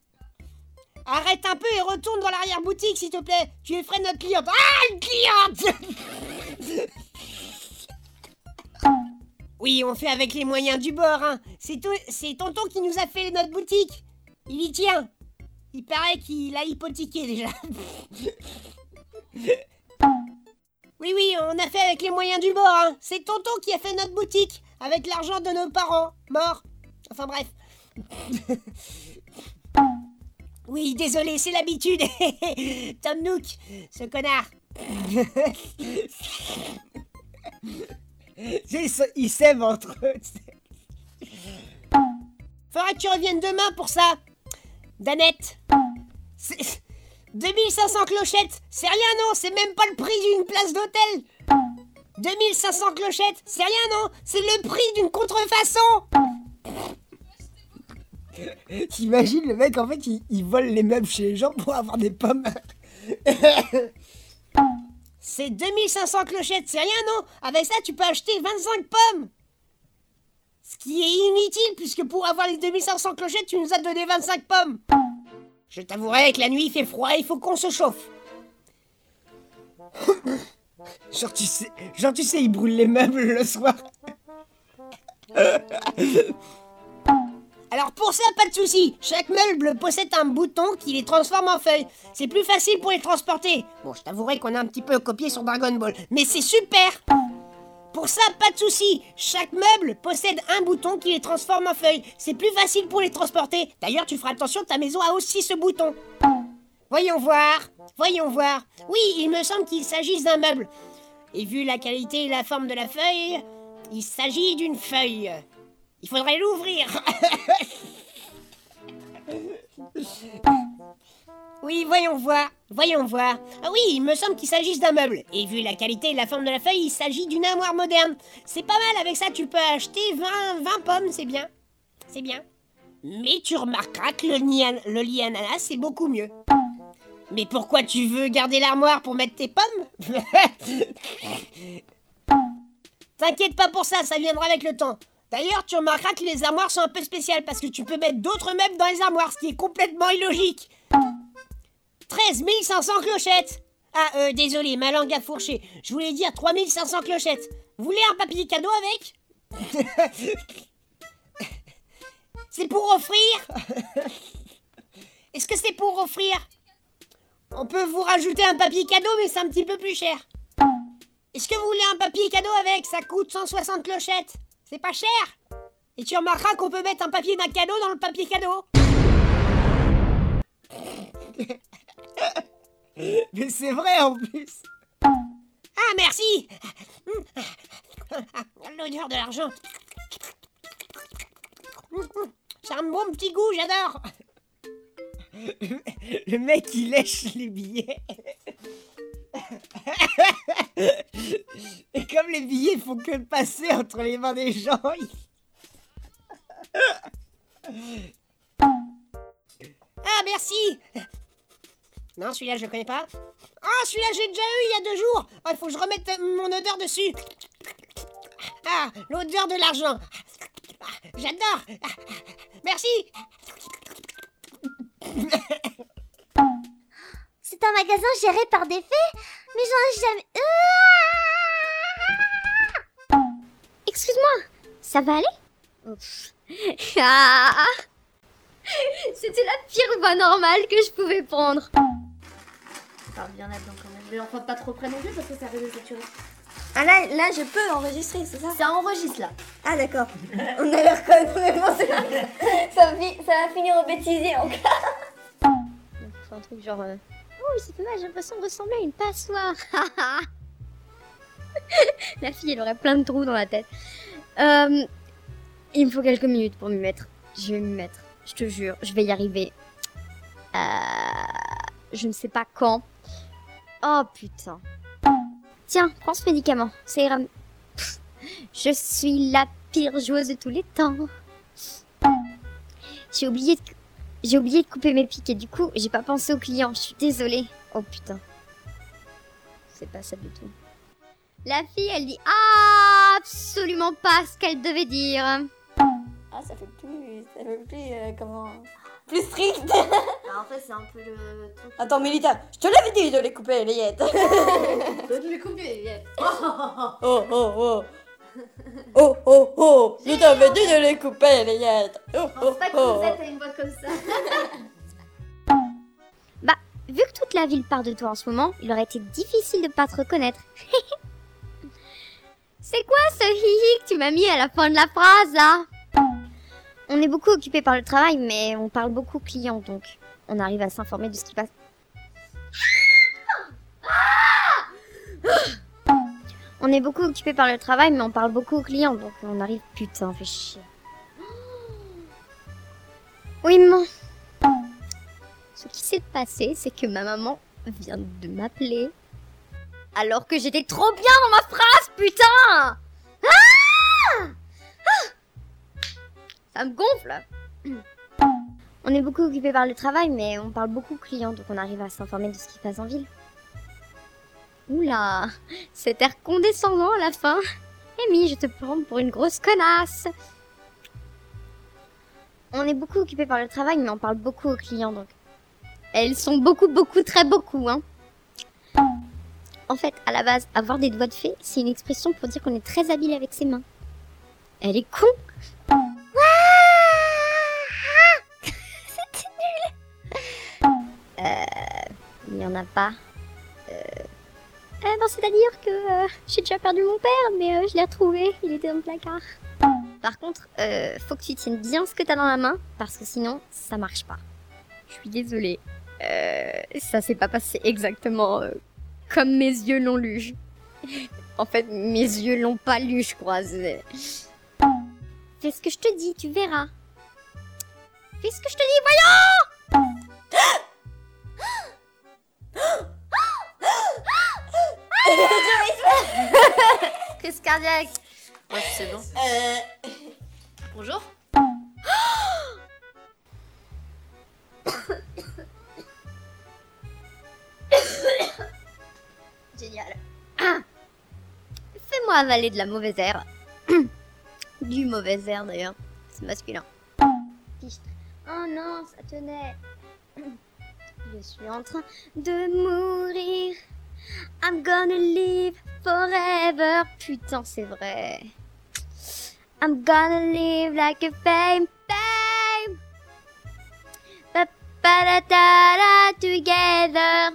Arrête un peu et retourne dans l'arrière-boutique, s'il te plaît. Tu effraies notre cliente. Ah, une cliente Oui, on fait avec les moyens du bord, hein. C'est to- c'est tonton qui nous a fait notre boutique. Il y tient. Il paraît qu'il a hypothéqué, déjà Oui, oui, on a fait avec les moyens du bord, hein. C'est tonton qui a fait notre boutique, avec l'argent de nos parents, morts. Enfin bref. oui, désolé, c'est l'habitude. Tom Nook, ce connard. ils s'aiment entre eux. Faudra que tu reviennes demain pour ça. Danette. C'est- 2500 clochettes, c'est rien non, c'est même pas le prix d'une place d'hôtel. 2500 clochettes, c'est rien non, c'est le prix d'une contrefaçon. T'imagines le mec en fait il, il vole les meubles chez les gens pour avoir des pommes. c'est 2500 clochettes, c'est rien non? Avec ça tu peux acheter 25 pommes. Ce qui est inutile puisque pour avoir les 2500 clochettes tu nous as donné 25 pommes. Je t'avouerai que la nuit il fait froid, il faut qu'on se chauffe. genre tu sais, genre tu sais, il brûle les meubles le soir. Alors pour ça, pas de souci. Chaque meuble possède un bouton qui les transforme en feuilles. C'est plus facile pour les transporter. Bon, je t'avouerai qu'on a un petit peu copié sur Dragon Ball, mais c'est super. Pour ça, pas de souci. Chaque meuble possède un bouton qui les transforme en feuilles. C'est plus facile pour les transporter. D'ailleurs, tu feras attention, ta maison a aussi ce bouton. Voyons voir. Voyons voir. Oui, il me semble qu'il s'agisse d'un meuble. Et vu la qualité et la forme de la feuille, il s'agit d'une feuille. Il faudrait l'ouvrir. Oui, voyons voir, voyons voir. Ah oui, il me semble qu'il s'agisse d'un meuble. Et vu la qualité et la forme de la feuille, il s'agit d'une armoire moderne. C'est pas mal, avec ça tu peux acheter 20, 20 pommes, c'est bien. C'est bien. Mais tu remarqueras que le lit, an- le c'est beaucoup mieux. Mais pourquoi tu veux garder l'armoire pour mettre tes pommes? T'inquiète pas pour ça, ça viendra avec le temps. D'ailleurs, tu remarqueras que les armoires sont un peu spéciales parce que tu peux mettre d'autres meubles dans les armoires, ce qui est complètement illogique. 13 500 clochettes Ah, euh, désolé, ma langue a fourché. Je voulais dire 3500 clochettes. Vous voulez un papier cadeau avec? C'est pour offrir? Est-ce que c'est pour offrir? On peut vous rajouter un papier cadeau, mais c'est un petit peu plus cher. Est-ce que vous voulez un papier cadeau avec? Ça coûte 160 clochettes. C'est pas cher Et tu remarqueras qu'on peut mettre un papier d'un cadeau dans le papier cadeau. Mais c'est vrai en plus. Ah merci L'odeur de l'argent. C'est un bon petit goût, j'adore. Le mec il lèche les billets. Et comme les billets font que passer entre les mains des gens, il- Ah merci Non, celui-là je le connais pas. Ah, celui-là j'ai déjà eu il y a deux jours. Ah, il faut que je remette mon odeur dessus. Ah, l'odeur de l'argent. Ah, J'adore. Ah, Merci. C'est un magasin géré par des fées Mais j'en ai jamais... Ah Excuse-moi, ça va aller? Ah C'était la pire voix normale que je pouvais prendre. Parle bien là-dedans quand même. Mais enfin, pas trop près non plus parce que ça risque de saturer. Ah là, là, je peux enregistrer, c'est ça? Ça enregistre là. Ah d'accord. On a l'air quand même bon, c'est- ça, fi- ça va finir au bêtisier encore. C'est un truc genre... euh, Oh, c'est pas mal, j'ai l'impression de ressembler à une passoire. la fille, elle aurait plein de trous dans la tête. Euh, il me faut quelques minutes pour m'y mettre. Je vais m'y mettre. Je te jure, je vais y arriver. Euh, je ne sais pas quand. Oh putain. Tiens, prends ce médicament. Ça ira. Je suis la pire joueuse de tous les temps. J'ai oublié de... Couper mes pics et du coup, j'ai pas pensé aux clients. Je suis désolée. Oh putain. c'est pas ça du tout. La fille, elle dit absolument pas ce qu'elle devait dire. Ah, ça fait plus. Ça fait plus. euh, comment. Plus strict en fait, c'est un peu le truc. Attends, Mélita, je te l'avais dit de les couper, les yettes de les couper. Oh, oh, oh Oh, oh, oh Je t'avais dit de les couper, les yettes Oh, oh, Pas que oh vous êtes à une voix comme ça. bah, vu que toute la ville part de toi en ce moment, il aurait été difficile de pas te reconnaître. C'est quoi ce hihi que tu m'as mis à la fin de la phrase là? On est beaucoup occupé par le travail, mais on parle beaucoup aux clients, donc on arrive à s'informer de ce qui passe. On est beaucoup occupé par le travail, mais on parle beaucoup aux clients, donc on arrive. Putain, fait chier. Oui, maman. Ce qui s'est passé, c'est que ma maman vient de m'appeler. Alors que j'étais trop bien dans ma phrase, putain Ah Ah Me gonfle. On est beaucoup occupé par le travail, mais on parle beaucoup aux clients, donc on arrive à s'informer de ce qui se passe en ville. Oula Cet air condescendant à la fin. Amy, je te prends pour une grosse connasse. On est beaucoup occupé par le travail, mais on parle beaucoup aux clients, donc... Elles sont beaucoup, beaucoup, très beaucoup, hein. En fait, à la base, avoir des doigts de fée, c'est une expression pour dire qu'on est très habile avec ses mains. Elle est con n'y en a pas. Euh... Eh ben, c'est-à-dire que euh, j'ai déjà perdu mon père, mais euh, je l'ai retrouvé, il était dans le placard. Par contre, euh, faut que tu tiennes bien ce que t'as dans la main, parce que sinon, ça marche pas. Je suis désolée. Euh, ça s'est pas passé exactement euh, comme mes yeux l'ont lu. en fait, mes yeux l'ont pas lu, je crois. Fais ce que je te dis, tu verras. Fais ce que je te dis, voyons Crise cardiaque. Ouais, c'est bon. Euh... Bonjour. Génial. Fais-moi avaler de la mauvaise air. du mauvais air d'ailleurs. C'est masculin. Oh non, ça tenait. Je suis en train de mourir. I'm gonna live forever. Putain, c'est vrai. I'm gonna live like a fame, fame. Pa-pa-da-da-da together.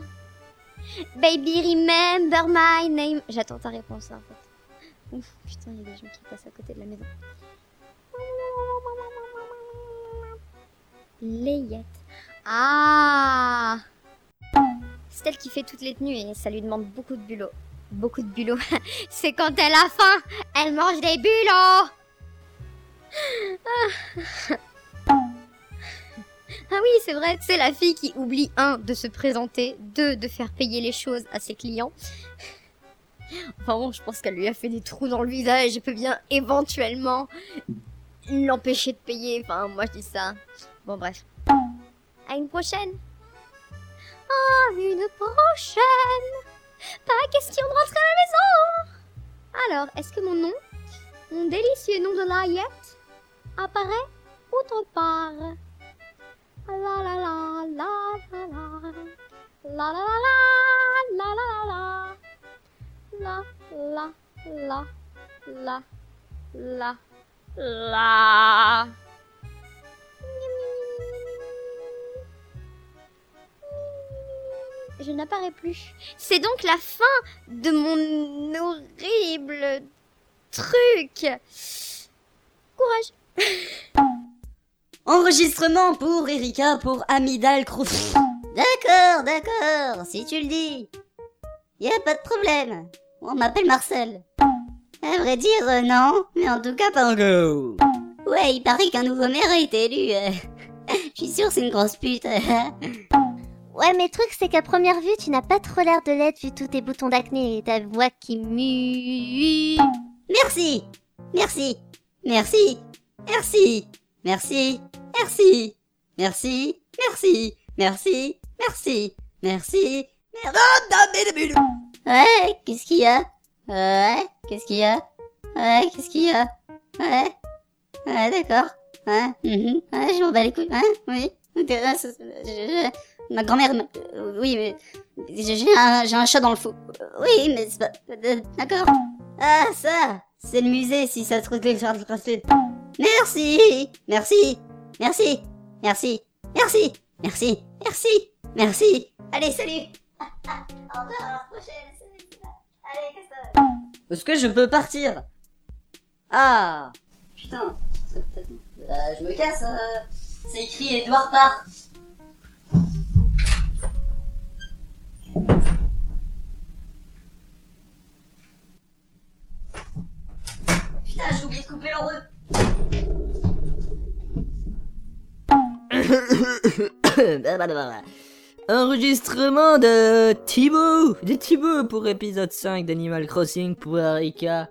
Baby, remember my name. J'attends ta réponse en fait. Ouf, putain, il y a des gens qui passent à côté de la maison. Layette. Ah C'est elle qui fait toutes les tenues et ça lui demande beaucoup de bulot. Beaucoup de bulot. C'est quand elle a faim, elle mange des bulots Ah. Ah oui, c'est vrai, c'est la fille qui oublie un de se présenter, deux de faire payer les choses à ses clients. Enfin bon, je pense qu'elle lui a fait des trous dans le visage. Je peux bien éventuellement l'empêcher de payer. Enfin, moi je dis ça. Bon, bref. À une prochaine. Une prochaine. Pas question de rentrer à la maison. Alors, est-ce que mon nom, mon délicieux nom de Layette, apparaît autre part La la la la la la. La la la la la la la. La la la la la la. Je n'apparais plus. C'est donc la fin de mon horrible truc. Courage. Enregistrement pour Erika pour Amidal Cruz. D'accord, d'accord, si tu le dis. Y a pas de problème. On m'appelle Marcel. À vrai dire, euh, non, mais en tout cas pas encore. Ouais, il paraît qu'un nouveau maire a été élu. euh. Je suis sûr c'est une grosse pute. Ouais, mais le truc, c'est qu'à première vue, tu n'as pas trop l'air de l'être vu tous tes boutons d'acné et ta voix qui mue. Merci, merci, merci, merci, merci, merci, merci, merci, merci, merci, merci, merci. Ouais, qu'est-ce qu'il y a Ouais, qu'est-ce qu'il y a Ouais, qu'est-ce qu'il y a Ouais. Ouais, d'accord. Ouais, mhm. ouais, je m'en bats les couilles. Ouais, oui. Euh, Ma grand-mère... euh, Oui, mais... J'ai un, un chat dans le faux. Oui, mais c'est pas... euh, D'accord. Ah, ça C'est le musée, si ça se trouve que je. Merci Merci Merci Merci Merci Merci Merci Merci Allez, salut Au à la prochaine. Allez, casse-toi Est-ce que je peux partir? Ah Putain, euh, je me casse. C'est écrit Edouard part. Putain, j'ai oublié de couper l'heureux. Enregistrement de Thibaut, de Thibaut pour épisode 5 d'Animal Crossing pour Erika.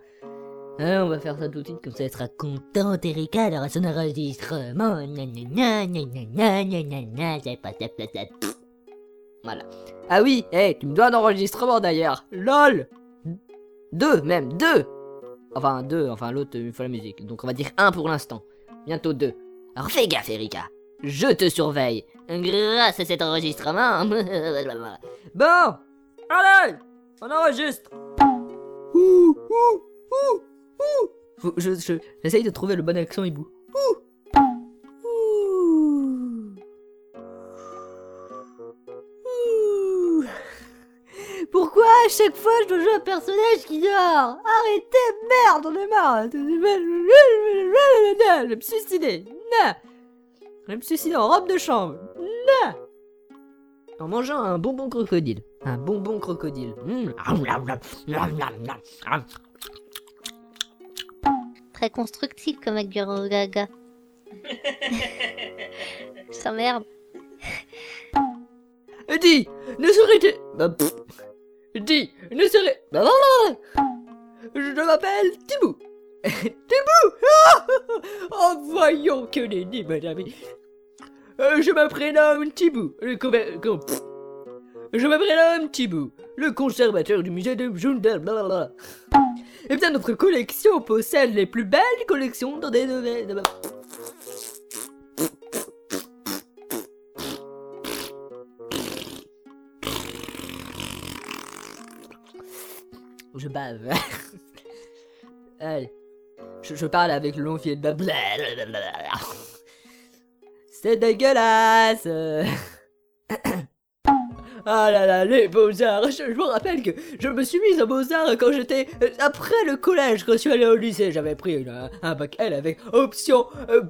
Hein, on va faire ça tout de suite, comme ça elle sera contente, Erika, elle aura son enregistrement. Nanana, nanana, nanana, c'est pas. Pff. Voilà. Ah oui, hey, tu me dois un enregistrement d'ailleurs. LOL Deux, même, deux Enfin, deux, enfin l'autre, il faut la musique. Donc on va dire un pour l'instant. Bientôt deux. Alors fais gaffe, Erika. Je te surveille. Grâce à cet enregistrement. bon, allez, on enregistre. Ouh, ouh, ouh, ouh. Faut- je, j'essaye de trouver le bon accent hibou. Ouh. Ouh. Ouh. Pourquoi à chaque fois je dois jouer un personnage qui dort? Arrêtez, merde, on est marre. Je vais me suicider. Je vais me suicider en robe de chambre. En mangeant un bonbon crocodile. Un bonbon crocodile. Mmh. Très constructif comme Aguro Gaga. Ça merde. Dis, ne serait-il... Bah. Dis, ne serait... Bah. Je m'appelle Thibaut. Thibaut Ah Oh, voyons que nenni, mon ami. Euh, je me prénomme le. Je me prénomme le conservateur du musée de Jundal, blablabla. Eh bien, notre collection possède les plus belles collections dans des domaines... Je bave. Allez. Je, parle avec le long fil de. C'est dégueulasse. Ah là là, les beaux-arts. Je, je, rappelle que je me suis mise aux beaux-arts quand j'étais euh, après le collège, quand je suis allé au lycée. J'avais pris euh, un, bac L avec option. Euh,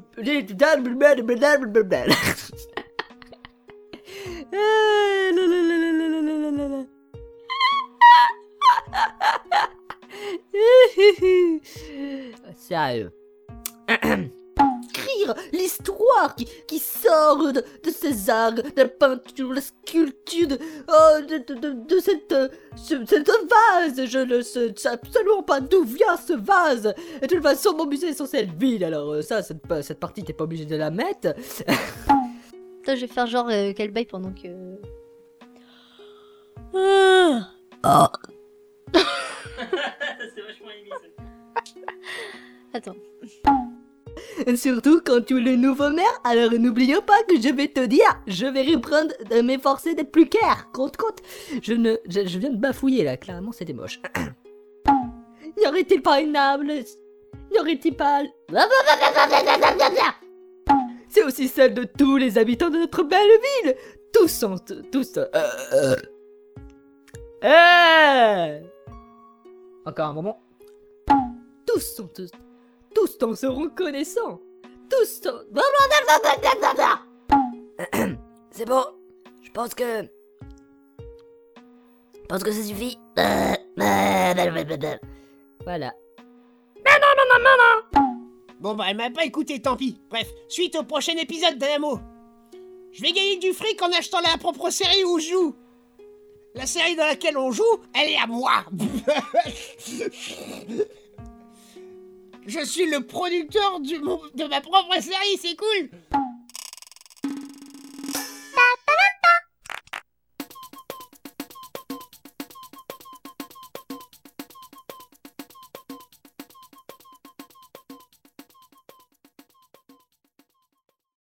L'histoire qui, qui sort de, de ces arts, de la peinture, de la sculpture, de, oh, de, de, de, de cette, ce- cette vase. Je ne sais absolument pas d'où vient ce vase. Et de toute façon, mon musée est censé être vide, alors euh, ça, cette, cette partie, t'es pas obligé de la mettre. Attends, je vais faire genre euh, qu'elle baille pendant que. Oh. C'est vachement émis, Attends. Surtout quand tu es le nouveau maire, alors n'oublions pas que je vais te dire, je vais reprendre de m'efforcer d'être plus clair. Compte, compte. Je ne, je, viens de bafouiller là, clairement c'était moche. y aurait-il pas une âme Y aurait-il pas... C'est aussi celle de tous les habitants de notre belle ville. Tous sont... Tous... euh, euh. Eh Encore un moment. Tous sont... Tous, tous t'en seront connaissants. Tous t'en... C'est bon. Je pense que. Je pense que ça suffit. Voilà. Bon bah elle m'a pas écouté, tant pis. Bref, suite au prochain épisode d'Anamo. Je vais gagner du fric en achetant la propre série où je joue. La série dans laquelle on joue, elle est à moi. je suis le producteur du, de ma propre série, c'est cool.